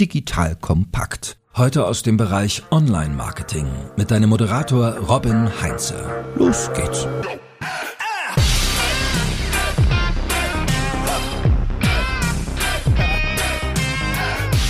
digital kompakt. Heute aus dem Bereich Online-Marketing mit deinem Moderator Robin Heinze. Los geht's.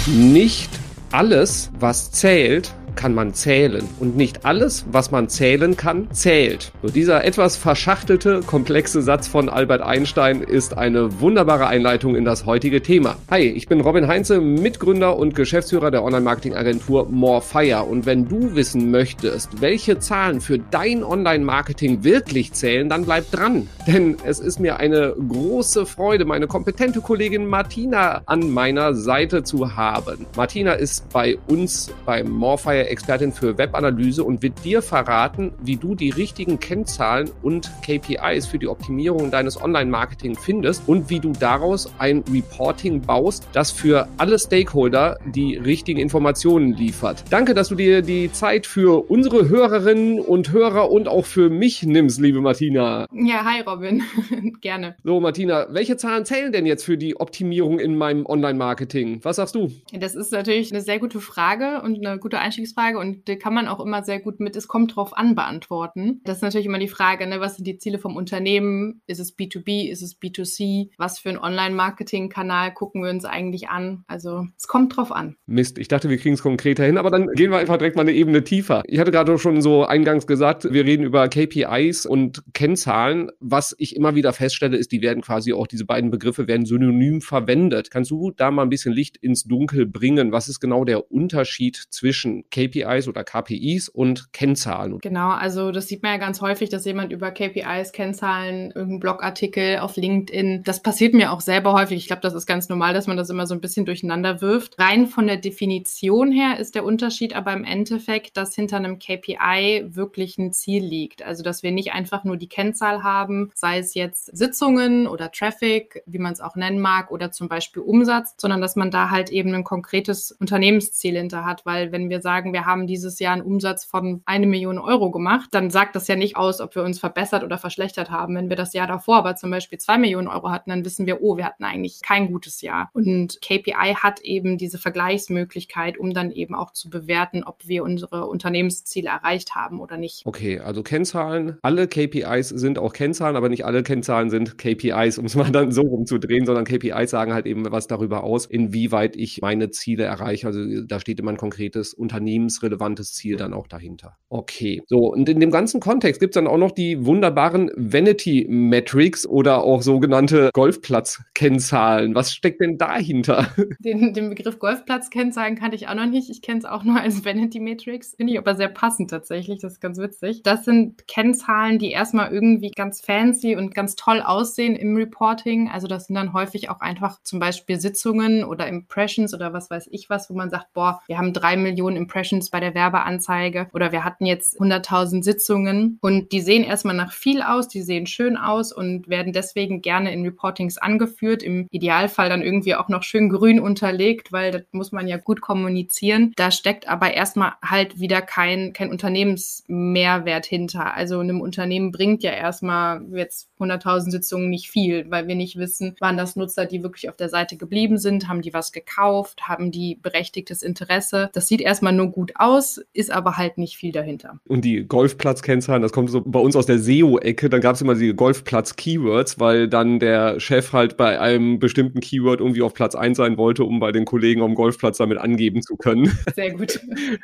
Nicht alles, was zählt, kann man zählen. Und nicht alles, was man zählen kann, zählt. So dieser etwas verschachtelte, komplexe Satz von Albert Einstein ist eine wunderbare Einleitung in das heutige Thema. Hi, ich bin Robin Heinze, Mitgründer und Geschäftsführer der Online-Marketing-Agentur Morefire. Und wenn du wissen möchtest, welche Zahlen für dein Online-Marketing wirklich zählen, dann bleib dran. Denn es ist mir eine große Freude, meine kompetente Kollegin Martina an meiner Seite zu haben. Martina ist bei uns beim Morefire Expertin für Webanalyse und wird dir verraten, wie du die richtigen Kennzahlen und KPIs für die Optimierung deines Online-Marketing findest und wie du daraus ein Reporting baust, das für alle Stakeholder die richtigen Informationen liefert. Danke, dass du dir die Zeit für unsere Hörerinnen und Hörer und auch für mich nimmst, liebe Martina. Ja, hi Robin. Gerne. So, Martina, welche Zahlen zählen denn jetzt für die Optimierung in meinem Online-Marketing? Was sagst du? Das ist natürlich eine sehr gute Frage und eine gute Einstiegsfrage Einstiegsfrage und die kann man auch immer sehr gut mit Es kommt drauf an beantworten. Das ist natürlich immer die Frage, ne, was sind die Ziele vom Unternehmen? Ist es B2B? Ist es B2C? Was für einen Online-Marketing-Kanal gucken wir uns eigentlich an? Also es kommt drauf an. Mist, ich dachte, wir kriegen es konkreter hin, aber dann gehen wir einfach direkt mal eine Ebene tiefer. Ich hatte gerade schon so eingangs gesagt, wir reden über KPIs und Kennzahlen. Was ich immer wieder feststelle, ist, die werden quasi auch, diese beiden Begriffe werden synonym verwendet. Kannst du da mal ein bisschen Licht ins Dunkel bringen? Was ist genau der Unterschied zwischen KPIs KPIs oder KPIs und Kennzahlen. Genau, also das sieht man ja ganz häufig, dass jemand über KPIs, Kennzahlen, irgendein Blogartikel auf LinkedIn, das passiert mir auch selber häufig. Ich glaube, das ist ganz normal, dass man das immer so ein bisschen durcheinander wirft. Rein von der Definition her ist der Unterschied aber im Endeffekt, dass hinter einem KPI wirklich ein Ziel liegt. Also, dass wir nicht einfach nur die Kennzahl haben, sei es jetzt Sitzungen oder Traffic, wie man es auch nennen mag, oder zum Beispiel Umsatz, sondern dass man da halt eben ein konkretes Unternehmensziel hinter hat, weil wenn wir sagen, sagen, wir haben dieses Jahr einen Umsatz von eine Million Euro gemacht, dann sagt das ja nicht aus, ob wir uns verbessert oder verschlechtert haben. Wenn wir das Jahr davor aber zum Beispiel zwei Millionen Euro hatten, dann wissen wir, oh, wir hatten eigentlich kein gutes Jahr. Und KPI hat eben diese Vergleichsmöglichkeit, um dann eben auch zu bewerten, ob wir unsere Unternehmensziele erreicht haben oder nicht. Okay, also Kennzahlen, alle KPIs sind auch Kennzahlen, aber nicht alle Kennzahlen sind KPIs, um es mal dann so rumzudrehen, sondern KPIs sagen halt eben was darüber aus, inwieweit ich meine Ziele erreiche. Also da steht immer ein konkretes Unternehmen unternehmensrelevantes Ziel dann auch dahinter. Okay. So, und in dem ganzen Kontext gibt es dann auch noch die wunderbaren Vanity Metrics oder auch sogenannte Golfplatz-Kennzahlen. Was steckt denn dahinter? Den, den Begriff Golfplatz-Kennzahlen kannte ich auch noch nicht. Ich kenne es auch nur als Vanity Metrics. Finde ich aber sehr passend tatsächlich. Das ist ganz witzig. Das sind Kennzahlen, die erstmal irgendwie ganz fancy und ganz toll aussehen im Reporting. Also das sind dann häufig auch einfach zum Beispiel Sitzungen oder Impressions oder was weiß ich was, wo man sagt, boah, wir haben drei Millionen Impressions Impressions bei der Werbeanzeige oder wir hatten jetzt 100.000 Sitzungen und die sehen erstmal nach viel aus, die sehen schön aus und werden deswegen gerne in Reportings angeführt, im Idealfall dann irgendwie auch noch schön grün unterlegt, weil das muss man ja gut kommunizieren. Da steckt aber erstmal halt wieder kein, kein Unternehmensmehrwert hinter. Also einem Unternehmen bringt ja erstmal jetzt 100.000 Sitzungen nicht viel, weil wir nicht wissen, waren das Nutzer, die wirklich auf der Seite geblieben sind, haben die was gekauft, haben die berechtigtes Interesse. Das sieht erstmal nur gut gut aus, ist aber halt nicht viel dahinter. Und die Golfplatz-Kennzahlen, das kommt so bei uns aus der SEO-Ecke, dann gab es immer die Golfplatz-Keywords, weil dann der Chef halt bei einem bestimmten Keyword irgendwie auf Platz 1 sein wollte, um bei den Kollegen am Golfplatz damit angeben zu können. Sehr gut.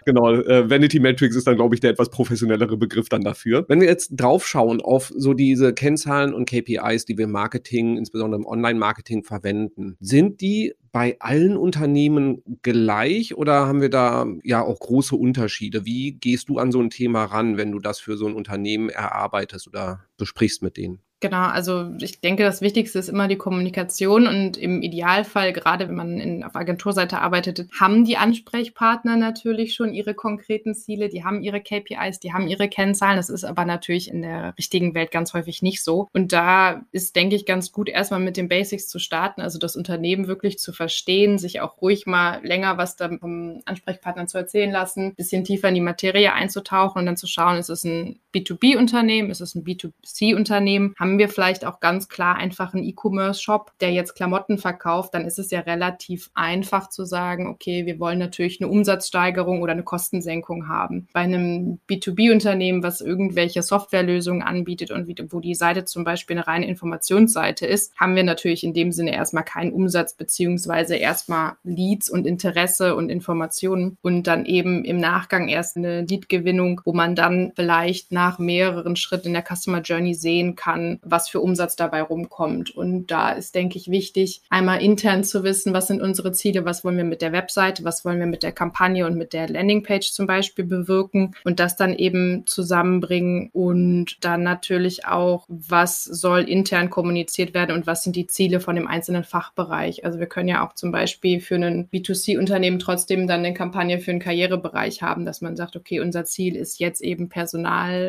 genau, äh, Vanity Metrics ist dann, glaube ich, der etwas professionellere Begriff dann dafür. Wenn wir jetzt draufschauen auf so diese Kennzahlen und KPIs, die wir im Marketing, insbesondere im Online-Marketing verwenden, sind die bei allen Unternehmen gleich oder haben wir da ja auch große Unterschiede? Wie gehst du an so ein Thema ran, wenn du das für so ein Unternehmen erarbeitest oder besprichst mit denen? Genau, also ich denke, das Wichtigste ist immer die Kommunikation und im Idealfall, gerade wenn man in, auf Agenturseite arbeitet, haben die Ansprechpartner natürlich schon ihre konkreten Ziele, die haben ihre KPIs, die haben ihre Kennzahlen. Das ist aber natürlich in der richtigen Welt ganz häufig nicht so. Und da ist, denke ich, ganz gut, erstmal mit den Basics zu starten, also das Unternehmen wirklich zu verstehen, sich auch ruhig mal länger was vom Ansprechpartner zu erzählen lassen, bisschen tiefer in die Materie einzutauchen und dann zu schauen, ist es ein B2B-Unternehmen, ist es ein B2C-Unternehmen, haben wir vielleicht auch ganz klar einfach einen E-Commerce-Shop, der jetzt Klamotten verkauft, dann ist es ja relativ einfach zu sagen, okay, wir wollen natürlich eine Umsatzsteigerung oder eine Kostensenkung haben. Bei einem B2B-Unternehmen, was irgendwelche Softwarelösungen anbietet und wo die Seite zum Beispiel eine reine Informationsseite ist, haben wir natürlich in dem Sinne erstmal keinen Umsatz beziehungsweise erstmal Leads und Interesse und Informationen und dann eben im Nachgang erst eine Lead-Gewinnung, wo man dann vielleicht nach mehreren Schritten in der Customer Journey sehen kann, was für Umsatz dabei rumkommt. Und da ist, denke ich, wichtig, einmal intern zu wissen, was sind unsere Ziele, was wollen wir mit der Webseite, was wollen wir mit der Kampagne und mit der Landingpage zum Beispiel bewirken und das dann eben zusammenbringen und dann natürlich auch, was soll intern kommuniziert werden und was sind die Ziele von dem einzelnen Fachbereich. Also wir können ja auch zum Beispiel für ein B2C-Unternehmen trotzdem dann eine Kampagne für einen Karrierebereich haben, dass man sagt, okay, unser Ziel ist jetzt eben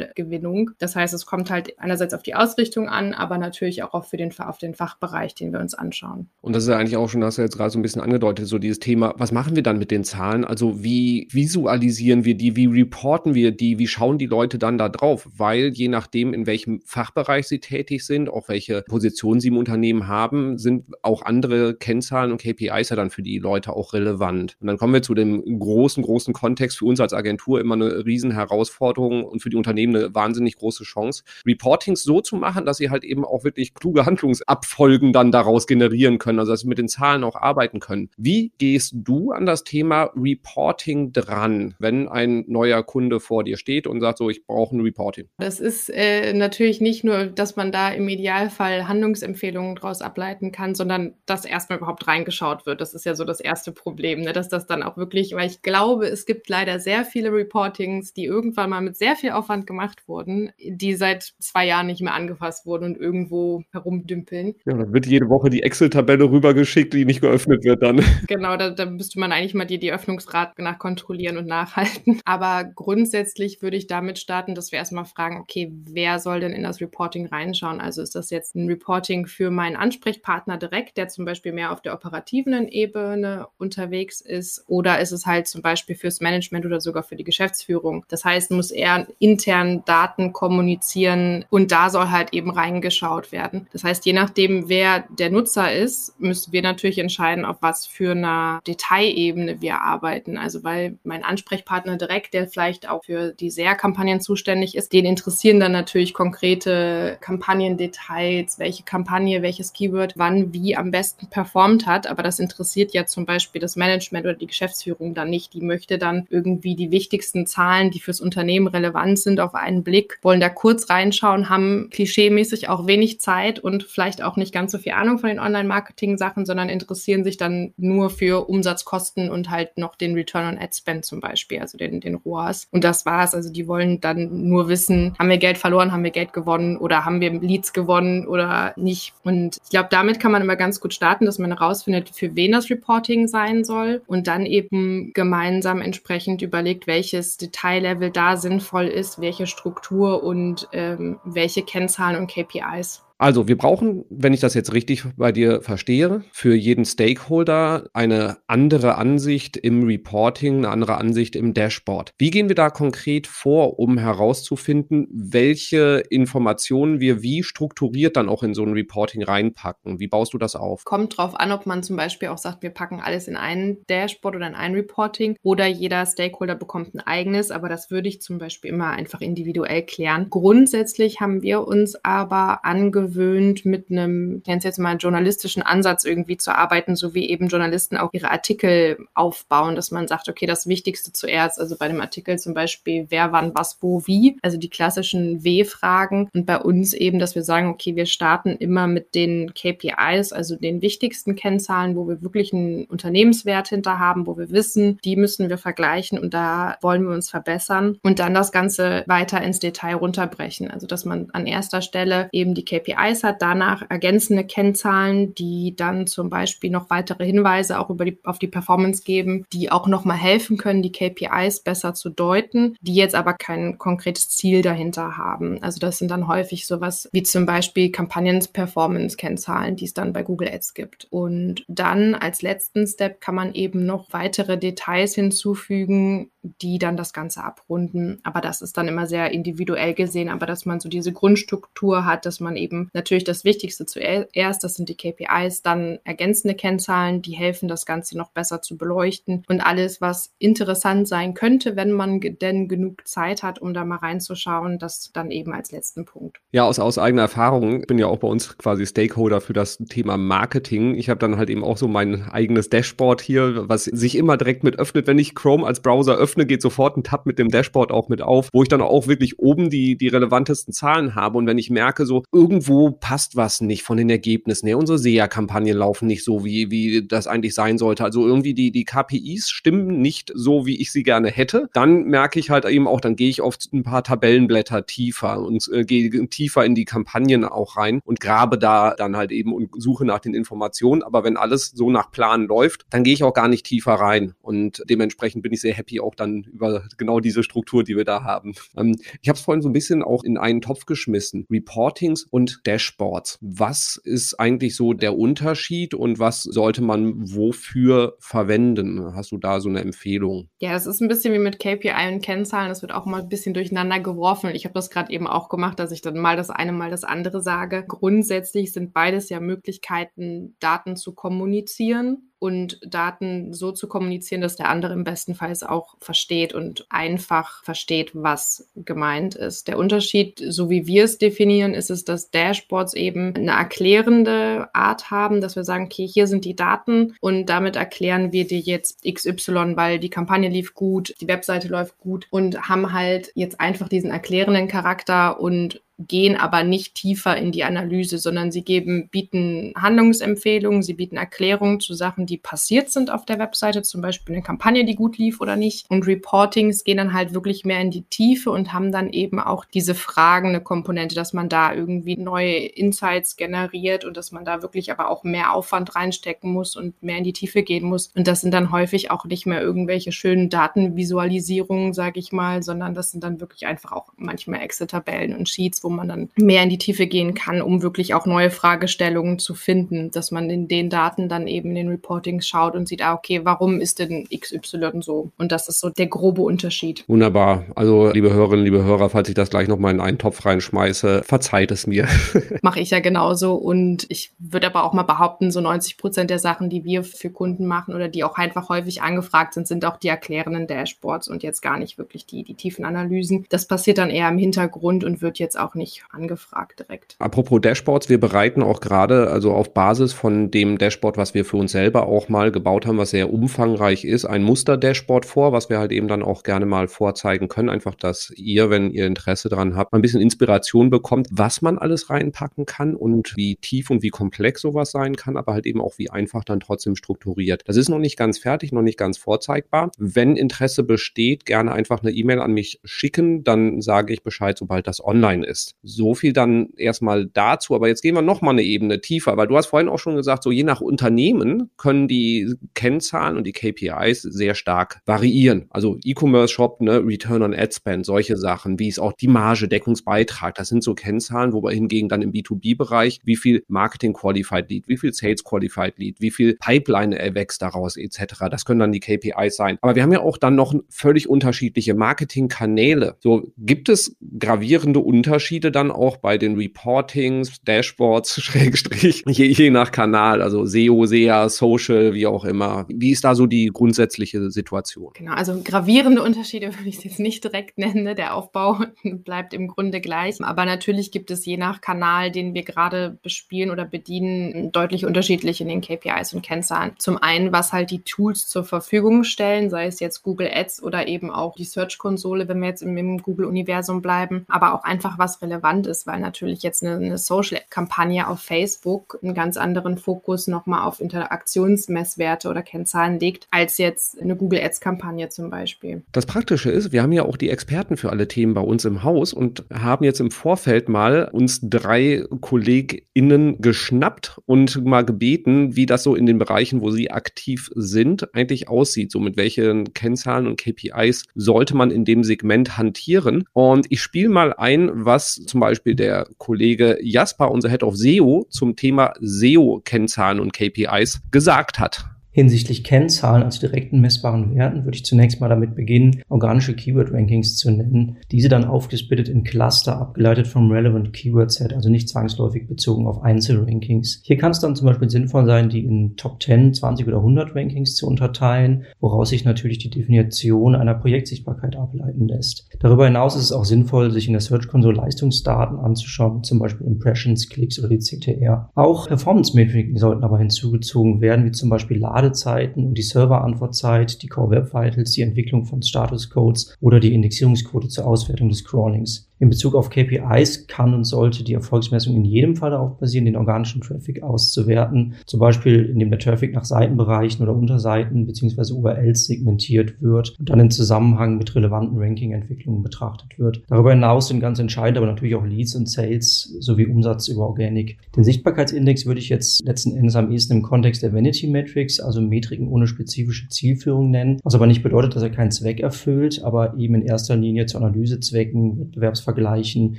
Personalgewinnung. Das heißt, es kommt halt einerseits auf die Ausrichtung an, aber natürlich auch für den, auf den Fachbereich, den wir uns anschauen. Und das ist ja eigentlich auch schon, hast du jetzt gerade so ein bisschen angedeutet, so dieses Thema, was machen wir dann mit den Zahlen? Also wie visualisieren wir die, wie reporten wir die, wie schauen die Leute dann da drauf? Weil je nachdem, in welchem Fachbereich sie tätig sind, auch welche Position sie im Unternehmen haben, sind auch andere Kennzahlen und KPIs ja dann für die Leute auch relevant. Und dann kommen wir zu dem großen, großen Kontext für uns als Agentur immer eine riesen Herausforderung und für die Unternehmen eine wahnsinnig große Chance, Reportings so zu machen, dass sie halt eben auch wirklich kluge Handlungsabfolgen dann daraus generieren können, also dass sie mit den Zahlen auch arbeiten können. Wie gehst du an das Thema Reporting dran, wenn ein neuer Kunde vor dir steht und sagt so, ich brauche ein Reporting? Das ist äh, natürlich nicht nur, dass man da im Idealfall Handlungsempfehlungen daraus ableiten kann, sondern dass erstmal überhaupt reingeschaut wird. Das ist ja so das erste Problem, ne? dass das dann auch wirklich, weil ich glaube, es gibt leider sehr viele Reportings, die irgendwann mal mit sehr viel Aufwand gemacht wurden, die seit zwei Jahren nicht mehr angefasst wurden und irgendwo herumdümpeln. Ja, dann wird jede Woche die Excel-Tabelle rübergeschickt, die nicht geöffnet wird dann. Genau, da, da müsste man eigentlich mal die, die Öffnungsrate nach kontrollieren und nachhalten. Aber grundsätzlich würde ich damit starten, dass wir erstmal fragen, okay, wer soll denn in das Reporting reinschauen? Also ist das jetzt ein Reporting für meinen Ansprechpartner direkt, der zum Beispiel mehr auf der operativen Ebene unterwegs ist, oder ist es halt zum Beispiel fürs Management oder sogar für die Geschäftsführung? Das heißt, muss er intern Daten kommunizieren und da soll halt eben reingeschaut werden. Das heißt, je nachdem, wer der Nutzer ist, müssen wir natürlich entscheiden, auf was für einer Detailebene wir arbeiten. Also weil mein Ansprechpartner direkt, der vielleicht auch für die SER-Kampagnen zuständig ist, den interessieren dann natürlich konkrete Kampagnendetails, welche Kampagne, welches Keyword, wann, wie am besten performt hat. Aber das interessiert ja zum Beispiel das Management oder die Geschäftsführung dann nicht. Die möchte dann irgendwie die wichtigsten Zahlen, die fürs Unternehmen relevant sind, auf einen Blick, wollen da kurz reinschauen, haben klischeemäßig auch wenig Zeit und vielleicht auch nicht ganz so viel Ahnung von den Online-Marketing-Sachen, sondern interessieren sich dann nur für Umsatzkosten und halt noch den Return on Ad Spend zum Beispiel, also den, den ROAS. Und das war's. Also die wollen dann nur wissen, haben wir Geld verloren, haben wir Geld gewonnen oder haben wir Leads gewonnen oder nicht. Und ich glaube, damit kann man immer ganz gut starten, dass man herausfindet, für wen das Reporting sein soll und dann eben gemeinsam entsprechend überlegt, welches Detaillevel da sinnvoll ist, welche Struktur und ähm, welche Kennzahlen und KPIs. Also, wir brauchen, wenn ich das jetzt richtig bei dir verstehe, für jeden Stakeholder eine andere Ansicht im Reporting, eine andere Ansicht im Dashboard. Wie gehen wir da konkret vor, um herauszufinden, welche Informationen wir wie strukturiert dann auch in so ein Reporting reinpacken? Wie baust du das auf? Kommt drauf an, ob man zum Beispiel auch sagt, wir packen alles in ein Dashboard oder in ein Reporting oder jeder Stakeholder bekommt ein eigenes, aber das würde ich zum Beispiel immer einfach individuell klären. Grundsätzlich haben wir uns aber angewöhnt, gewöhnt, mit einem, ich nenne es jetzt mal journalistischen Ansatz irgendwie zu arbeiten, so wie eben Journalisten auch ihre Artikel aufbauen, dass man sagt, okay, das Wichtigste zuerst, also bei dem Artikel zum Beispiel, wer, wann, was, wo, wie, also die klassischen W-Fragen. Und bei uns eben, dass wir sagen, okay, wir starten immer mit den KPIs, also den wichtigsten Kennzahlen, wo wir wirklich einen Unternehmenswert hinter haben, wo wir wissen, die müssen wir vergleichen und da wollen wir uns verbessern und dann das Ganze weiter ins Detail runterbrechen, also dass man an erster Stelle eben die KPIs KPIs hat, danach ergänzende Kennzahlen, die dann zum Beispiel noch weitere Hinweise auch über die, auf die Performance geben, die auch nochmal helfen können, die KPIs besser zu deuten, die jetzt aber kein konkretes Ziel dahinter haben. Also das sind dann häufig sowas wie zum Beispiel Kampagnen-Performance-Kennzahlen, die es dann bei Google Ads gibt. Und dann als letzten Step kann man eben noch weitere Details hinzufügen, die dann das Ganze abrunden. Aber das ist dann immer sehr individuell gesehen, aber dass man so diese Grundstruktur hat, dass man eben natürlich das Wichtigste zuerst, das sind die KPIs, dann ergänzende Kennzahlen, die helfen, das Ganze noch besser zu beleuchten und alles, was interessant sein könnte, wenn man denn genug Zeit hat, um da mal reinzuschauen, das dann eben als letzten Punkt. Ja, aus, aus eigener Erfahrung, ich bin ja auch bei uns quasi Stakeholder für das Thema Marketing. Ich habe dann halt eben auch so mein eigenes Dashboard hier, was sich immer direkt mit öffnet, wenn ich Chrome als Browser öffne geht sofort ein Tab mit dem Dashboard auch mit auf, wo ich dann auch wirklich oben die, die relevantesten Zahlen habe. Und wenn ich merke, so irgendwo passt was nicht von den Ergebnissen her, unsere SEA-Kampagnen laufen nicht so, wie, wie das eigentlich sein sollte. Also irgendwie die, die KPIs stimmen nicht so, wie ich sie gerne hätte. Dann merke ich halt eben auch, dann gehe ich oft ein paar Tabellenblätter tiefer und äh, gehe tiefer in die Kampagnen auch rein und grabe da dann halt eben und suche nach den Informationen. Aber wenn alles so nach Plan läuft, dann gehe ich auch gar nicht tiefer rein. Und dementsprechend bin ich sehr happy, auch dann dann über genau diese Struktur, die wir da haben. Ähm, ich habe es vorhin so ein bisschen auch in einen Topf geschmissen. Reportings und Dashboards. Was ist eigentlich so der Unterschied und was sollte man wofür verwenden? Hast du da so eine Empfehlung? Ja, das ist ein bisschen wie mit KPI und Kennzahlen. Das wird auch mal ein bisschen durcheinander geworfen. Ich habe das gerade eben auch gemacht, dass ich dann mal das eine, mal das andere sage. Grundsätzlich sind beides ja Möglichkeiten, Daten zu kommunizieren und Daten so zu kommunizieren, dass der andere im besten Fall es auch versteht und einfach versteht, was gemeint ist. Der Unterschied, so wie wir es definieren, ist es, dass Dashboards eben eine erklärende Art haben, dass wir sagen, okay, hier sind die Daten und damit erklären wir dir jetzt XY, weil die Kampagne lief gut, die Webseite läuft gut und haben halt jetzt einfach diesen erklärenden Charakter und gehen aber nicht tiefer in die Analyse, sondern sie geben, bieten Handlungsempfehlungen, sie bieten Erklärungen zu Sachen, die passiert sind auf der Webseite, zum Beispiel eine Kampagne, die gut lief oder nicht. Und Reportings gehen dann halt wirklich mehr in die Tiefe und haben dann eben auch diese fragende Komponente, dass man da irgendwie neue Insights generiert und dass man da wirklich aber auch mehr Aufwand reinstecken muss und mehr in die Tiefe gehen muss. Und das sind dann häufig auch nicht mehr irgendwelche schönen Datenvisualisierungen, sage ich mal, sondern das sind dann wirklich einfach auch manchmal Excel-Tabellen und Sheets, wo man dann mehr in die Tiefe gehen kann, um wirklich auch neue Fragestellungen zu finden, dass man in den Daten dann eben in den Reportings schaut und sieht, ah, okay, warum ist denn XY so? Und das ist so der grobe Unterschied. Wunderbar. Also, liebe Hörerinnen, liebe Hörer, falls ich das gleich nochmal in einen Topf reinschmeiße, verzeiht es mir. Mache ich ja genauso. Und ich würde aber auch mal behaupten, so 90 Prozent der Sachen, die wir für Kunden machen oder die auch einfach häufig angefragt sind, sind auch die erklärenden Dashboards und jetzt gar nicht wirklich die, die tiefen Analysen. Das passiert dann eher im Hintergrund und wird jetzt auch nicht angefragt direkt. Apropos Dashboards, wir bereiten auch gerade, also auf Basis von dem Dashboard, was wir für uns selber auch mal gebaut haben, was sehr umfangreich ist, ein Muster-Dashboard vor, was wir halt eben dann auch gerne mal vorzeigen können. Einfach, dass ihr, wenn ihr Interesse daran habt, ein bisschen Inspiration bekommt, was man alles reinpacken kann und wie tief und wie komplex sowas sein kann, aber halt eben auch wie einfach dann trotzdem strukturiert. Das ist noch nicht ganz fertig, noch nicht ganz vorzeigbar. Wenn Interesse besteht, gerne einfach eine E-Mail an mich schicken, dann sage ich Bescheid, sobald das online ist. So viel dann erstmal dazu. Aber jetzt gehen wir noch mal eine Ebene tiefer, weil du hast vorhin auch schon gesagt, so je nach Unternehmen können die Kennzahlen und die KPIs sehr stark variieren. Also E-Commerce Shop, ne, Return on Ad Spend, solche Sachen, wie es auch die Marge, Deckungsbeitrag, das sind so Kennzahlen, wobei hingegen dann im B2B-Bereich, wie viel Marketing Qualified Lead, wie viel Sales Qualified Lead, wie viel Pipeline erwächst daraus etc. Das können dann die KPIs sein. Aber wir haben ja auch dann noch völlig unterschiedliche Marketingkanäle. So gibt es gravierende Unterschiede Unterschiede dann auch bei den Reportings, Dashboards, Schrägstrich, je, je nach Kanal, also SEO, SEA, Social, wie auch immer. Wie ist da so die grundsätzliche Situation? Genau, also gravierende Unterschiede würde ich es jetzt nicht direkt nennen. Ne? Der Aufbau bleibt im Grunde gleich. Aber natürlich gibt es je nach Kanal, den wir gerade bespielen oder bedienen, deutlich unterschiedlich in den KPIs und Kennzahlen. Zum einen, was halt die Tools zur Verfügung stellen, sei es jetzt Google Ads oder eben auch die Search-Konsole, wenn wir jetzt im, im Google-Universum bleiben, aber auch einfach, was relevant ist, weil natürlich jetzt eine, eine Social-Kampagne auf Facebook einen ganz anderen Fokus nochmal auf Interaktionsmesswerte oder Kennzahlen legt, als jetzt eine Google Ads-Kampagne zum Beispiel. Das Praktische ist, wir haben ja auch die Experten für alle Themen bei uns im Haus und haben jetzt im Vorfeld mal uns drei KollegInnen geschnappt und mal gebeten, wie das so in den Bereichen, wo sie aktiv sind, eigentlich aussieht. So mit welchen Kennzahlen und KPIs sollte man in dem Segment hantieren. Und ich spiele mal ein, was zum Beispiel der Kollege Jasper, unser Head of SEO, zum Thema SEO-Kennzahlen und KPIs gesagt hat. Hinsichtlich Kennzahlen, also direkten messbaren Werten, würde ich zunächst mal damit beginnen, organische Keyword-Rankings zu nennen. Diese dann aufgesplittet in Cluster, abgeleitet vom Relevant Keyword Set, also nicht zwangsläufig bezogen auf Einzelrankings. Hier kann es dann zum Beispiel sinnvoll sein, die in Top 10, 20 oder 100 Rankings zu unterteilen, woraus sich natürlich die Definition einer Projektsichtbarkeit ableiten lässt. Darüber hinaus ist es auch sinnvoll, sich in der Search Console Leistungsdaten anzuschauen, zum Beispiel Impressions, Klicks oder die CTR. Auch Performance-Metriken sollten aber hinzugezogen werden, wie zum Beispiel Lade Ladezeiten und die Serverantwortzeit, die Core Web Vitals, die Entwicklung von Status Codes oder die Indexierungsquote zur Auswertung des Crawlings. In Bezug auf KPIs kann und sollte die Erfolgsmessung in jedem Fall darauf basieren, den organischen Traffic auszuwerten. Zum Beispiel, indem der Traffic nach Seitenbereichen oder Unterseiten bzw. URLs segmentiert wird und dann in Zusammenhang mit relevanten Ranking-Entwicklungen betrachtet wird. Darüber hinaus sind ganz entscheidend aber natürlich auch Leads und Sales sowie Umsatz über Organic. Den Sichtbarkeitsindex würde ich jetzt letzten Endes am ehesten im Kontext der Vanity Metrics, also Metriken ohne spezifische Zielführung nennen, was aber nicht bedeutet, dass er keinen Zweck erfüllt, aber eben in erster Linie zu Analysezwecken, Wettbewerbs Vergleichen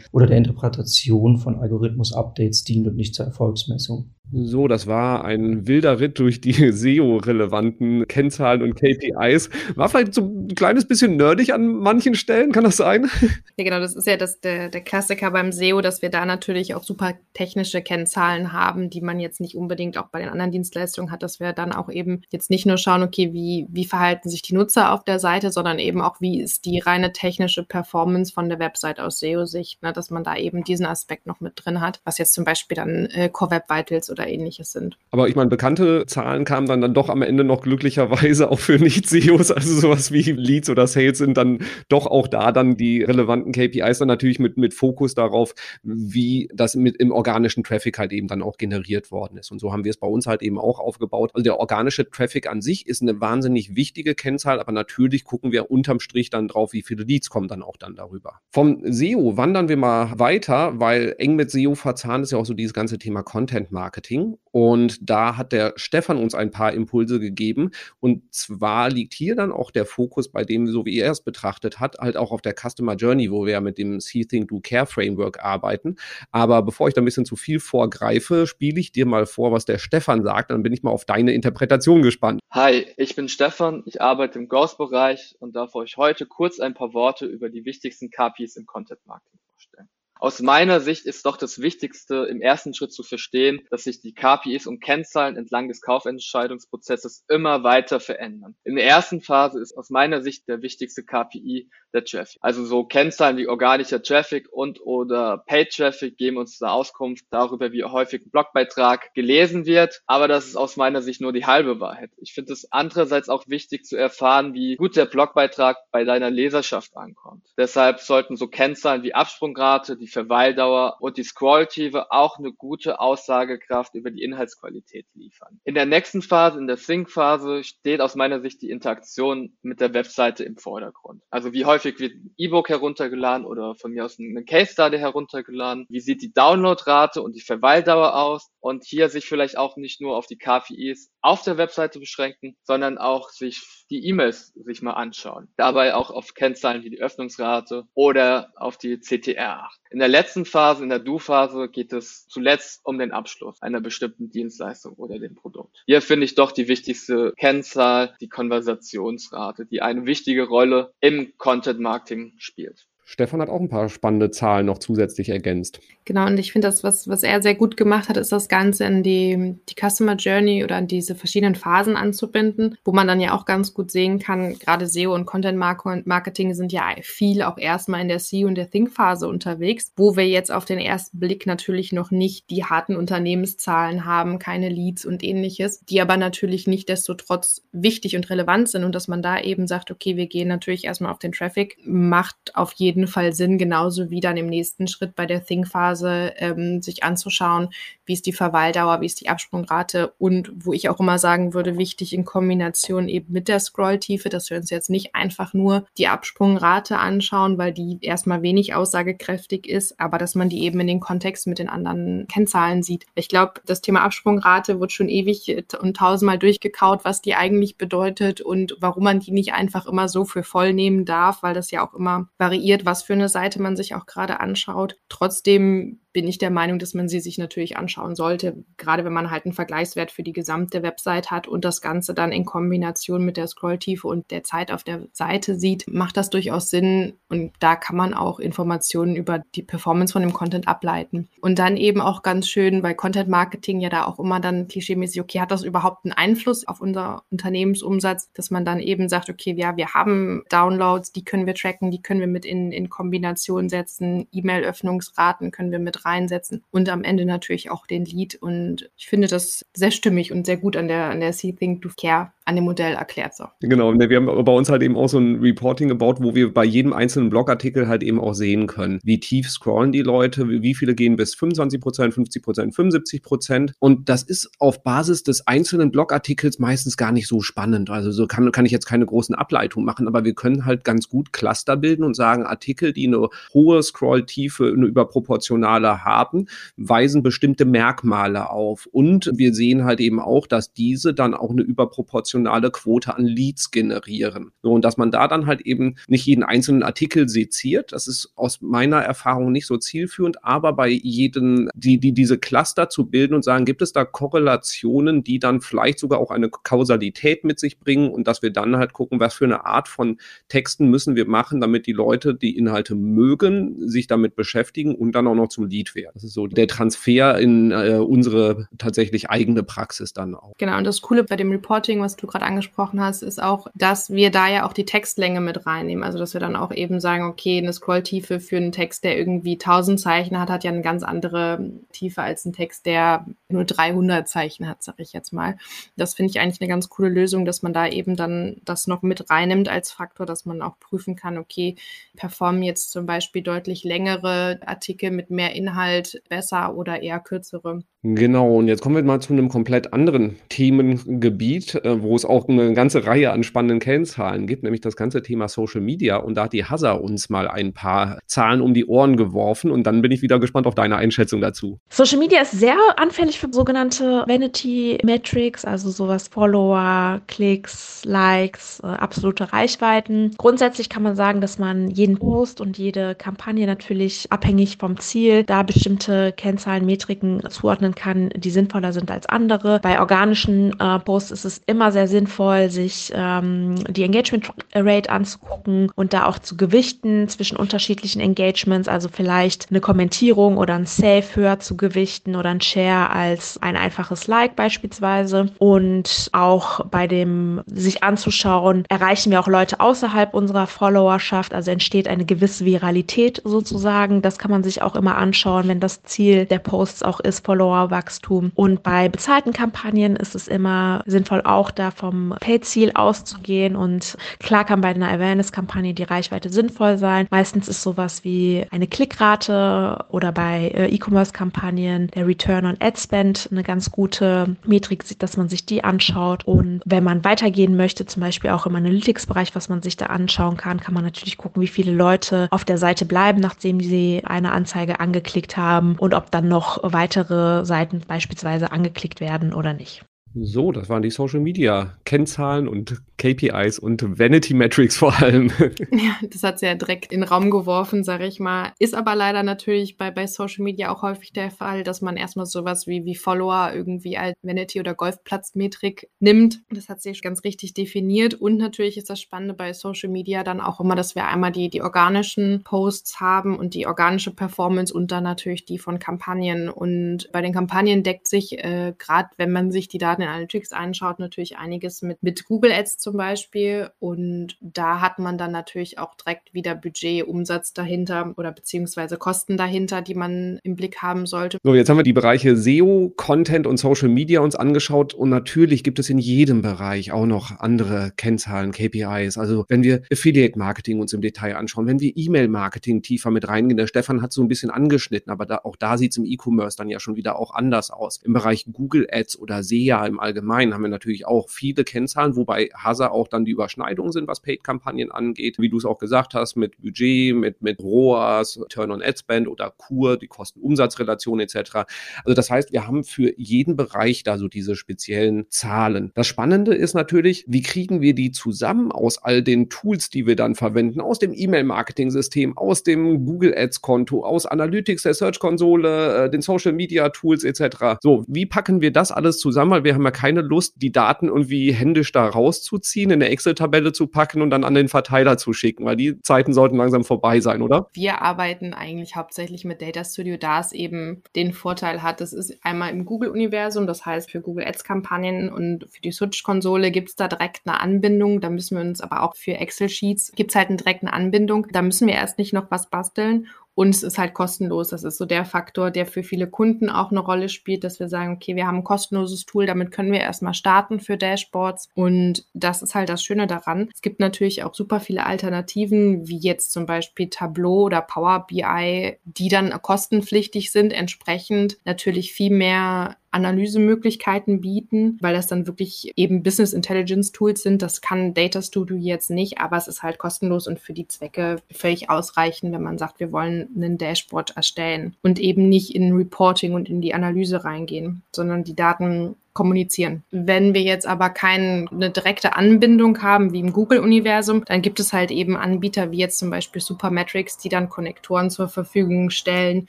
oder der Interpretation von Algorithmus-Updates dient und nicht zur Erfolgsmessung. So, das war ein wilder Ritt durch die SEO-relevanten Kennzahlen und KPIs. War vielleicht so ein kleines bisschen nerdig an manchen Stellen, kann das sein? Ja, genau, das ist ja das, der, der Klassiker beim SEO, dass wir da natürlich auch super technische Kennzahlen haben, die man jetzt nicht unbedingt auch bei den anderen Dienstleistungen hat, dass wir dann auch eben jetzt nicht nur schauen, okay, wie, wie verhalten sich die Nutzer auf der Seite, sondern eben auch, wie ist die reine technische Performance von der Website aus SEO-Sicht, ne, dass man da eben diesen Aspekt noch mit drin hat, was jetzt zum Beispiel dann äh, Core Web Vitals oder ähnliches sind. Aber ich meine, bekannte Zahlen kamen dann, dann doch am Ende noch glücklicherweise auch für Nicht-SEOs, also sowas wie Leads oder Sales sind dann doch auch da dann die relevanten KPIs dann natürlich mit, mit Fokus darauf, wie das mit im organischen Traffic halt eben dann auch generiert worden ist. Und so haben wir es bei uns halt eben auch aufgebaut. Also der organische Traffic an sich ist eine wahnsinnig wichtige Kennzahl, aber natürlich gucken wir unterm Strich dann drauf, wie viele Leads kommen dann auch dann darüber. Vom SEO wandern wir mal weiter, weil eng mit SEO verzahnt ist ja auch so dieses ganze Thema Content Marketing. Marketing. Und da hat der Stefan uns ein paar Impulse gegeben. Und zwar liegt hier dann auch der Fokus bei dem, so wie er es betrachtet hat, halt auch auf der Customer Journey, wo wir ja mit dem See, Think, Do, Care Framework arbeiten. Aber bevor ich da ein bisschen zu viel vorgreife, spiele ich dir mal vor, was der Stefan sagt. Dann bin ich mal auf deine Interpretation gespannt. Hi, ich bin Stefan. Ich arbeite im Ghost-Bereich und darf euch heute kurz ein paar Worte über die wichtigsten KPIs im Content Marketing vorstellen. Aus meiner Sicht ist doch das Wichtigste im ersten Schritt zu verstehen, dass sich die KPIs und Kennzahlen entlang des Kaufentscheidungsprozesses immer weiter verändern. In der ersten Phase ist aus meiner Sicht der wichtigste KPI der Traffic. Also so Kennzahlen wie organischer Traffic und oder Paid Traffic geben uns eine Auskunft darüber, wie häufig ein Blogbeitrag gelesen wird. Aber das ist aus meiner Sicht nur die halbe Wahrheit. Ich finde es andererseits auch wichtig zu erfahren, wie gut der Blogbeitrag bei deiner Leserschaft ankommt. Deshalb sollten so Kennzahlen wie Absprungrate, die die Verweildauer und die Scrolltiefe auch eine gute Aussagekraft über die Inhaltsqualität liefern. In der nächsten Phase, in der Think-Phase, steht aus meiner Sicht die Interaktion mit der Webseite im Vordergrund. Also wie häufig wird ein E-Book heruntergeladen oder von mir aus eine Case Study heruntergeladen? Wie sieht die Downloadrate und die Verweildauer aus? Und hier sich vielleicht auch nicht nur auf die KPIs auf der Webseite beschränken, sondern auch sich die E-Mails sich mal anschauen. Dabei auch auf Kennzahlen wie die Öffnungsrate oder auf die CTR achten. In der letzten Phase, in der Do-Phase, geht es zuletzt um den Abschluss einer bestimmten Dienstleistung oder dem Produkt. Hier finde ich doch die wichtigste Kennzahl, die Konversationsrate, die eine wichtige Rolle im Content Marketing spielt. Stefan hat auch ein paar spannende Zahlen noch zusätzlich ergänzt. Genau, und ich finde, das, was, was er sehr gut gemacht hat, ist das Ganze in die, die Customer Journey oder in diese verschiedenen Phasen anzubinden, wo man dann ja auch ganz gut sehen kann, gerade SEO und Content Marketing sind ja viel auch erstmal in der See- und der Think-Phase unterwegs, wo wir jetzt auf den ersten Blick natürlich noch nicht die harten Unternehmenszahlen haben, keine Leads und ähnliches, die aber natürlich nicht desto trotz wichtig und relevant sind und dass man da eben sagt, okay, wir gehen natürlich erstmal auf den Traffic, macht auf jeden jeden Fall Sinn, genauso wie dann im nächsten Schritt bei der Think-Phase ähm, sich anzuschauen, wie ist die Verweildauer, wie ist die Absprungrate und wo ich auch immer sagen würde, wichtig in Kombination eben mit der Scrolltiefe, dass wir uns jetzt nicht einfach nur die Absprungrate anschauen, weil die erstmal wenig aussagekräftig ist, aber dass man die eben in den Kontext mit den anderen Kennzahlen sieht. Ich glaube, das Thema Absprungrate wird schon ewig und tausendmal durchgekaut, was die eigentlich bedeutet und warum man die nicht einfach immer so für voll nehmen darf, weil das ja auch immer variiert, was für eine Seite man sich auch gerade anschaut. Trotzdem bin ich der Meinung, dass man sie sich natürlich anschauen sollte, gerade wenn man halt einen Vergleichswert für die gesamte Website hat und das Ganze dann in Kombination mit der Scrolltiefe und der Zeit auf der Seite sieht, macht das durchaus Sinn und da kann man auch Informationen über die Performance von dem Content ableiten. Und dann eben auch ganz schön, weil Content Marketing ja da auch immer dann klischeemäßig, okay, hat das überhaupt einen Einfluss auf unser Unternehmensumsatz, dass man dann eben sagt, okay, ja, wir haben Downloads, die können wir tracken, die können wir mit in, in Kombination setzen, E-Mail-Öffnungsraten können wir mit reinsetzen und am Ende natürlich auch den Lead. Und ich finde das sehr stimmig und sehr gut an der, an der See Think Do Care an dem Modell erklärt. So. Genau, wir haben bei uns halt eben auch so ein Reporting gebaut, wo wir bei jedem einzelnen Blogartikel halt eben auch sehen können, wie tief scrollen die Leute, wie viele gehen bis 25 Prozent, 50 Prozent, 75 Prozent. Und das ist auf Basis des einzelnen Blogartikels meistens gar nicht so spannend. Also so kann, kann ich jetzt keine großen Ableitungen machen, aber wir können halt ganz gut Cluster bilden und sagen, Artikel, die eine hohe Scrolltiefe, eine überproportionale haben, weisen bestimmte Merkmale auf. Und wir sehen halt eben auch, dass diese dann auch eine überproportionale Quote an Leads generieren. So, und dass man da dann halt eben nicht jeden einzelnen Artikel seziert, das ist aus meiner Erfahrung nicht so zielführend, aber bei jedem, die, die diese Cluster zu bilden und sagen, gibt es da Korrelationen, die dann vielleicht sogar auch eine Kausalität mit sich bringen und dass wir dann halt gucken, was für eine Art von Texten müssen wir machen, damit die Leute die Inhalte mögen, sich damit beschäftigen und dann auch noch zum Lead werden. Das ist so der Transfer in äh, unsere tatsächlich eigene Praxis dann auch. Genau, und das Coole bei dem Reporting, was du gerade angesprochen hast, ist auch, dass wir da ja auch die Textlänge mit reinnehmen. Also, dass wir dann auch eben sagen, okay, eine Scrolltiefe für einen Text, der irgendwie 1000 Zeichen hat, hat ja eine ganz andere Tiefe als ein Text, der nur 300 Zeichen hat, sage ich jetzt mal. Das finde ich eigentlich eine ganz coole Lösung, dass man da eben dann das noch mit reinnimmt als Faktor, dass man auch prüfen kann, okay, performen jetzt zum Beispiel deutlich längere Artikel mit mehr Inhalt besser oder eher kürzere. Genau, und jetzt kommen wir mal zu einem komplett anderen Themengebiet, äh, wo es auch eine ganze Reihe an spannenden Kennzahlen gibt, nämlich das ganze Thema Social Media. Und da hat die Hasa uns mal ein paar Zahlen um die Ohren geworfen und dann bin ich wieder gespannt auf deine Einschätzung dazu. Social Media ist sehr anfällig für sogenannte Vanity Metrics, also sowas Follower, Klicks, Likes, äh, absolute Reichweiten. Grundsätzlich kann man sagen, dass man jeden Post und jede Kampagne natürlich abhängig vom Ziel da bestimmte Kennzahlen, Metriken zuordnen kann, die sinnvoller sind als andere. Bei organischen äh, Posts ist es immer sehr sinnvoll, sich ähm, die Engagement Rate anzugucken und da auch zu gewichten zwischen unterschiedlichen Engagements, also vielleicht eine Kommentierung oder ein Save höher zu gewichten oder ein Share als ein einfaches Like beispielsweise. Und auch bei dem sich anzuschauen, erreichen wir auch Leute außerhalb unserer Followerschaft, also entsteht eine gewisse Viralität sozusagen. Das kann man sich auch immer anschauen, wenn das Ziel der Posts auch ist, Followerwachstum. Und bei bezahlten Kampagnen ist es immer sinnvoll, auch da vom Pay-Ziel auszugehen. Und klar kann bei einer Awareness-Kampagne die Reichweite sinnvoll sein. Meistens ist sowas wie eine Klickrate oder bei äh, E-Commerce-Kampagnen der Return on Ad Spend eine ganz gute Metrik, dass man sich die anschaut. Und wenn man weitergehen möchte, zum Beispiel auch im Analytics-Bereich, was man sich da anschauen kann, kann man natürlich gucken, wie viele Leute auf der Seite bleiben, nachdem sie eine Anzeige angeklickt haben und ob dann noch weitere Seiten beispielsweise angeklickt werden oder nicht. So, das waren die Social Media Kennzahlen und KPIs und Vanity Metrics vor allem. Ja, das hat sie ja direkt in den Raum geworfen, sage ich mal. Ist aber leider natürlich bei, bei Social Media auch häufig der Fall, dass man erstmal sowas wie, wie Follower irgendwie als Vanity oder Golfplatzmetrik nimmt. Das hat sich ganz richtig definiert. Und natürlich ist das Spannende bei Social Media dann auch immer, dass wir einmal die, die organischen Posts haben und die organische Performance und dann natürlich die von Kampagnen. Und bei den Kampagnen deckt sich, äh, gerade wenn man sich die Daten Daten in Analytics anschaut, natürlich einiges mit, mit Google Ads zum Beispiel. Und da hat man dann natürlich auch direkt wieder Budget, Umsatz dahinter oder beziehungsweise Kosten dahinter, die man im Blick haben sollte. So, jetzt haben wir die Bereiche SEO, Content und Social Media uns angeschaut. Und natürlich gibt es in jedem Bereich auch noch andere Kennzahlen, KPIs. Also wenn wir Affiliate Marketing uns im Detail anschauen, wenn wir E-Mail Marketing tiefer mit reingehen, der Stefan hat so ein bisschen angeschnitten, aber da, auch da sieht es im E-Commerce dann ja schon wieder auch anders aus. Im Bereich Google Ads oder SEA im Allgemeinen haben wir natürlich auch viele Kennzahlen, wobei Hasa auch dann die Überschneidungen sind, was Paid-Kampagnen angeht. Wie du es auch gesagt hast, mit Budget, mit, mit ROAS, Turn on Ad Spend oder Kur, die Kosten-Umsatz-Relation etc. Also das heißt, wir haben für jeden Bereich da so diese speziellen Zahlen. Das Spannende ist natürlich, wie kriegen wir die zusammen aus all den Tools, die wir dann verwenden, aus dem E-Mail-Marketing-System, aus dem Google Ads-Konto, aus Analytics, der Search-Konsole, äh, den Social-Media-Tools etc. So, wie packen wir das alles zusammen? Weil wir haben ja keine Lust, die Daten irgendwie händisch da rauszuziehen, in eine Excel-Tabelle zu packen und dann an den Verteiler zu schicken, weil die Zeiten sollten langsam vorbei sein, oder? Wir arbeiten eigentlich hauptsächlich mit Data Studio, da es eben den Vorteil hat, das ist einmal im Google-Universum, das heißt für Google Ads-Kampagnen und für die Search-Konsole gibt es da direkt eine Anbindung. Da müssen wir uns aber auch für Excel-Sheets, gibt es halt eine direkte Anbindung. Da müssen wir erst nicht noch was basteln. Und es ist halt kostenlos. Das ist so der Faktor, der für viele Kunden auch eine Rolle spielt, dass wir sagen, okay, wir haben ein kostenloses Tool, damit können wir erstmal starten für Dashboards. Und das ist halt das Schöne daran. Es gibt natürlich auch super viele Alternativen, wie jetzt zum Beispiel Tableau oder Power BI, die dann kostenpflichtig sind, entsprechend natürlich viel mehr Analysemöglichkeiten bieten, weil das dann wirklich eben Business Intelligence Tools sind. Das kann Data Studio jetzt nicht, aber es ist halt kostenlos und für die Zwecke völlig ausreichend, wenn man sagt, wir wollen einen Dashboard erstellen und eben nicht in Reporting und in die Analyse reingehen, sondern die Daten kommunizieren. Wenn wir jetzt aber keine direkte Anbindung haben wie im Google-Universum, dann gibt es halt eben Anbieter wie jetzt zum Beispiel Supermetrics, die dann Konnektoren zur Verfügung stellen,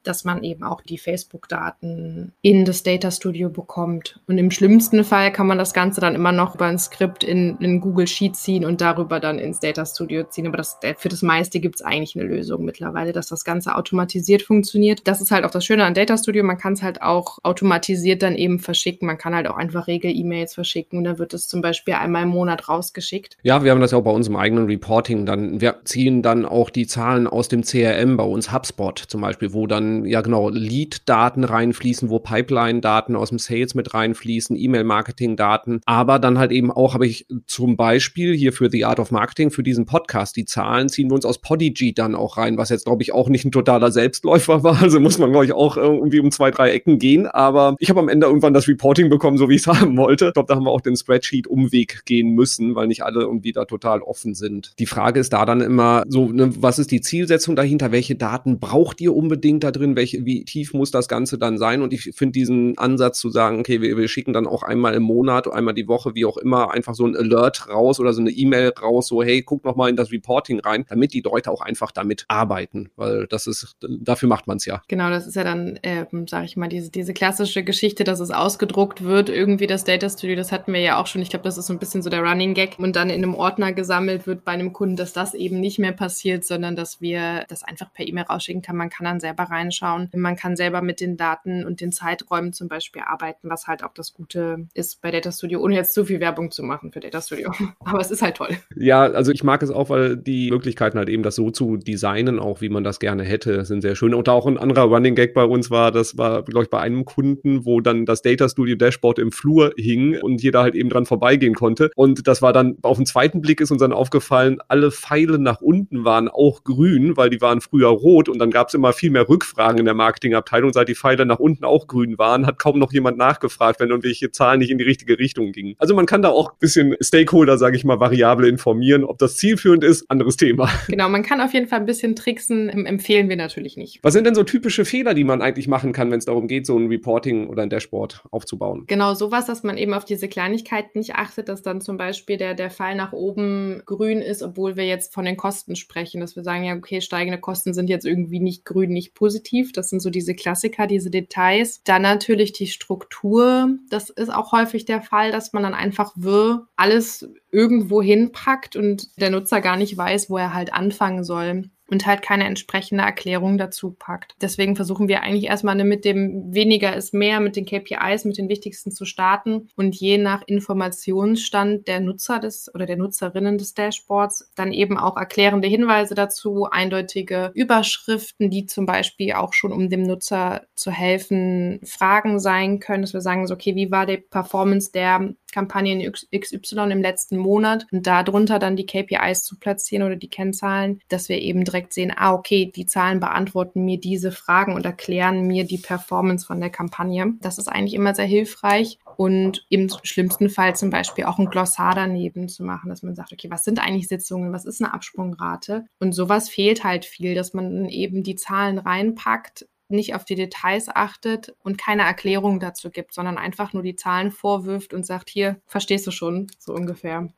dass man eben auch die Facebook-Daten in das Data Studio bekommt. Und im schlimmsten Fall kann man das Ganze dann immer noch über ein Skript in, in Google Sheet ziehen und darüber dann ins Data Studio ziehen. Aber das, für das meiste gibt es eigentlich eine Lösung mittlerweile, dass das Ganze automatisiert funktioniert. Das ist halt auch das Schöne an Data Studio. Man kann es halt auch automatisiert dann eben verschicken. Man kann halt auch einfach Regel-E-Mails verschicken. Da wird es zum Beispiel einmal im Monat rausgeschickt. Ja, wir haben das ja auch bei uns im eigenen Reporting. Dann, wir ziehen dann auch die Zahlen aus dem CRM bei uns, HubSpot zum Beispiel, wo dann, ja genau, Lead-Daten reinfließen, wo Pipeline-Daten aus dem Sales mit reinfließen, E-Mail-Marketing-Daten. Aber dann halt eben auch habe ich zum Beispiel hier für The Art of Marketing, für diesen Podcast, die Zahlen ziehen wir uns aus Podigy dann auch rein, was jetzt, glaube ich, auch nicht ein totaler Selbstläufer war. Also muss man, glaube ich, auch irgendwie um zwei, drei Ecken gehen. Aber ich habe am Ende irgendwann das Reporting bekommen, so wie ich es haben wollte. Ich glaube, da haben wir auch den Spreadsheet-Umweg gehen müssen, weil nicht alle irgendwie da total offen sind. Die Frage ist da dann immer so, ne, was ist die Zielsetzung dahinter? Welche Daten braucht ihr unbedingt da drin? Welche, wie tief muss das Ganze dann sein? Und ich finde diesen Ansatz zu sagen, okay, wir, wir schicken dann auch einmal im Monat, einmal die Woche, wie auch immer, einfach so ein Alert raus oder so eine E-Mail raus, so, hey, guck noch mal in das Reporting rein, damit die Leute auch einfach damit arbeiten, weil das ist, dafür macht man es ja. Genau, das ist ja dann, ähm, sage ich mal, diese, diese klassische Geschichte, dass es ausgedruckt wird, irgendwie das Data Studio, das hatten wir ja auch schon. Ich glaube, das ist so ein bisschen so der Running Gag und dann in einem Ordner gesammelt wird bei einem Kunden, dass das eben nicht mehr passiert, sondern dass wir das einfach per E-Mail rausschicken kann. Man kann dann selber reinschauen. Man kann selber mit den Daten und den Zeiträumen zum Beispiel arbeiten, was halt auch das Gute ist bei Data Studio, ohne jetzt zu viel Werbung zu machen für Data Studio. Aber es ist halt toll. Ja, also ich mag es auch, weil die Möglichkeiten halt eben das so zu designen, auch wie man das gerne hätte, sind sehr schön. Und auch ein anderer Running Gag bei uns war, das war, glaube ich, bei einem Kunden, wo dann das Data Studio Dashboard im Flur hing und jeder halt eben dran vorbeigehen konnte. Und das war dann auf den zweiten Blick ist uns dann aufgefallen, alle Pfeile nach unten waren auch grün, weil die waren früher rot und dann gab es immer viel mehr Rückfragen in der Marketingabteilung. Seit die Pfeile nach unten auch grün waren, hat kaum noch jemand nachgefragt, wenn irgendwelche Zahlen nicht in die richtige Richtung gingen. Also man kann da auch ein bisschen Stakeholder, sage ich mal, variable informieren. Ob das zielführend ist, anderes Thema. Genau, man kann auf jeden Fall ein bisschen tricksen, empfehlen wir natürlich nicht. Was sind denn so typische Fehler, die man eigentlich machen kann, wenn es darum geht, so ein Reporting oder ein Dashboard aufzubauen? Genau, sowas, dass man eben auf diese Kleinigkeiten nicht achtet, dass dann zum Beispiel der, der Fall nach oben grün ist, obwohl wir jetzt von den Kosten sprechen, dass wir sagen, ja, okay, steigende Kosten sind jetzt irgendwie nicht grün, nicht positiv. Das sind so diese Klassiker, diese Details. Dann natürlich die Struktur. Das ist auch häufig der Fall, dass man dann einfach wirr alles irgendwo hinpackt und der Nutzer gar nicht weiß, wo er halt anfangen soll. Und halt keine entsprechende Erklärung dazu packt. Deswegen versuchen wir eigentlich erstmal mit dem weniger ist mehr, mit den KPIs, mit den wichtigsten zu starten und je nach Informationsstand der Nutzer des oder der Nutzerinnen des Dashboards dann eben auch erklärende Hinweise dazu, eindeutige Überschriften, die zum Beispiel auch schon um dem Nutzer zu helfen, Fragen sein können, dass wir sagen, so, okay, wie war die Performance der Kampagnen XY im letzten Monat und darunter dann die KPIs zu platzieren oder die Kennzahlen, dass wir eben direkt sehen, ah, okay, die Zahlen beantworten mir diese Fragen und erklären mir die Performance von der Kampagne. Das ist eigentlich immer sehr hilfreich und im schlimmsten Fall zum Beispiel auch ein Glossar daneben zu machen, dass man sagt, okay, was sind eigentlich Sitzungen, was ist eine Absprungrate? Und sowas fehlt halt viel, dass man eben die Zahlen reinpackt, nicht auf die Details achtet und keine Erklärung dazu gibt, sondern einfach nur die Zahlen vorwirft und sagt, hier, verstehst du schon, so ungefähr.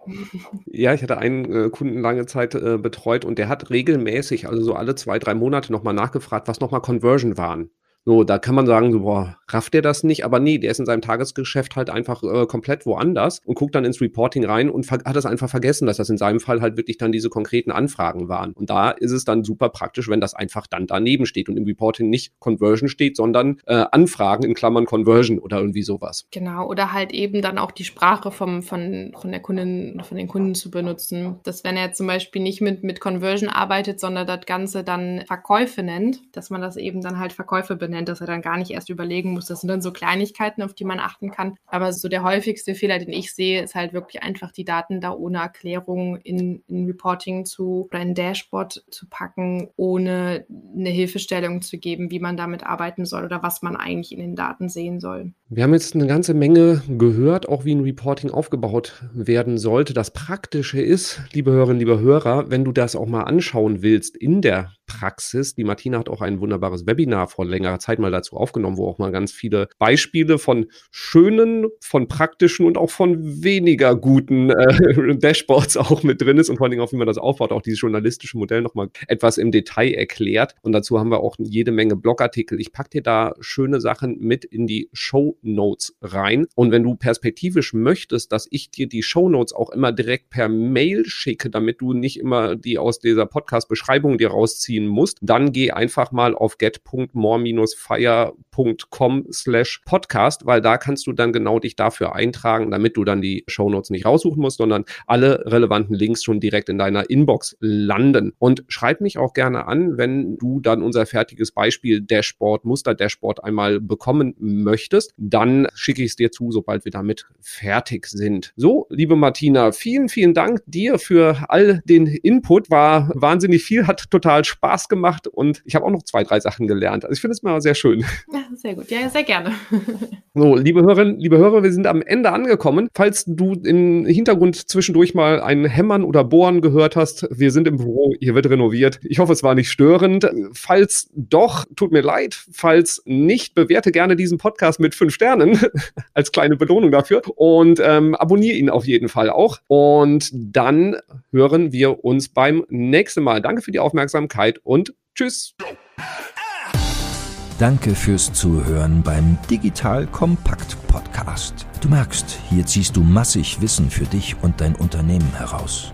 Ja, ich hatte einen äh, Kunden lange Zeit äh, betreut und der hat regelmäßig, also so alle zwei, drei Monate nochmal nachgefragt, was nochmal Conversion waren. So, da kann man sagen, so, boah, rafft der das nicht? Aber nee, der ist in seinem Tagesgeschäft halt einfach äh, komplett woanders und guckt dann ins Reporting rein und hat das einfach vergessen, dass das in seinem Fall halt wirklich dann diese konkreten Anfragen waren. Und da ist es dann super praktisch, wenn das einfach dann daneben steht und im Reporting nicht Conversion steht, sondern äh, Anfragen in Klammern Conversion oder irgendwie sowas. Genau, oder halt eben dann auch die Sprache vom, von, von der Kundin, von den Kunden zu benutzen. Dass wenn er zum Beispiel nicht mit, mit Conversion arbeitet, sondern das Ganze dann Verkäufe nennt, dass man das eben dann halt Verkäufe benennt benennt, dass er dann gar nicht erst überlegen muss. Das sind dann so Kleinigkeiten, auf die man achten kann. Aber so der häufigste Fehler, den ich sehe, ist halt wirklich einfach die Daten da ohne Erklärung in, in Reporting zu oder in Dashboard zu packen, ohne eine Hilfestellung zu geben, wie man damit arbeiten soll oder was man eigentlich in den Daten sehen soll. Wir haben jetzt eine ganze Menge gehört, auch wie ein Reporting aufgebaut werden sollte. Das Praktische ist, liebe Hörerinnen, liebe Hörer, wenn du das auch mal anschauen willst in der Praxis. Die Martina hat auch ein wunderbares Webinar vor längerer Zeit mal dazu aufgenommen, wo auch mal ganz viele Beispiele von schönen, von praktischen und auch von weniger guten äh, Dashboards auch mit drin ist und vor allen Dingen auch, wie man das aufbaut, auch dieses journalistische Modell nochmal etwas im Detail erklärt. Und dazu haben wir auch jede Menge Blogartikel. Ich packe dir da schöne Sachen mit in die Show Notes rein. Und wenn du perspektivisch möchtest, dass ich dir die Show Notes auch immer direkt per Mail schicke, damit du nicht immer die aus dieser Podcast-Beschreibung dir rausziehen ziehen musst, dann geh einfach mal auf get.more-fire.com slash podcast, weil da kannst du dann genau dich dafür eintragen, damit du dann die Shownotes nicht raussuchen musst, sondern alle relevanten Links schon direkt in deiner Inbox landen. Und schreib mich auch gerne an, wenn du dann unser fertiges Beispiel Dashboard, Muster Dashboard einmal bekommen möchtest, dann schicke ich es dir zu, sobald wir damit fertig sind. So, liebe Martina, vielen, vielen Dank dir für all den Input. War wahnsinnig viel, hat total Spaß gemacht und ich habe auch noch zwei, drei Sachen gelernt. Also ich finde es mal sehr schön. Ja, sehr gut. Ja, sehr gerne. So, liebe Hörerinnen, liebe Hörer, wir sind am Ende angekommen. Falls du im Hintergrund zwischendurch mal ein Hämmern oder Bohren gehört hast, wir sind im Büro, hier wird renoviert. Ich hoffe, es war nicht störend. Falls doch, tut mir leid. Falls nicht, bewerte gerne diesen Podcast mit fünf Sternen als kleine Belohnung dafür und ähm, abonniere ihn auf jeden Fall auch. Und dann hören wir uns beim nächsten Mal. Danke für die Aufmerksamkeit und tschüss. Danke fürs Zuhören beim Digital Kompakt Podcast. Du merkst, hier ziehst du massig Wissen für dich und dein Unternehmen heraus.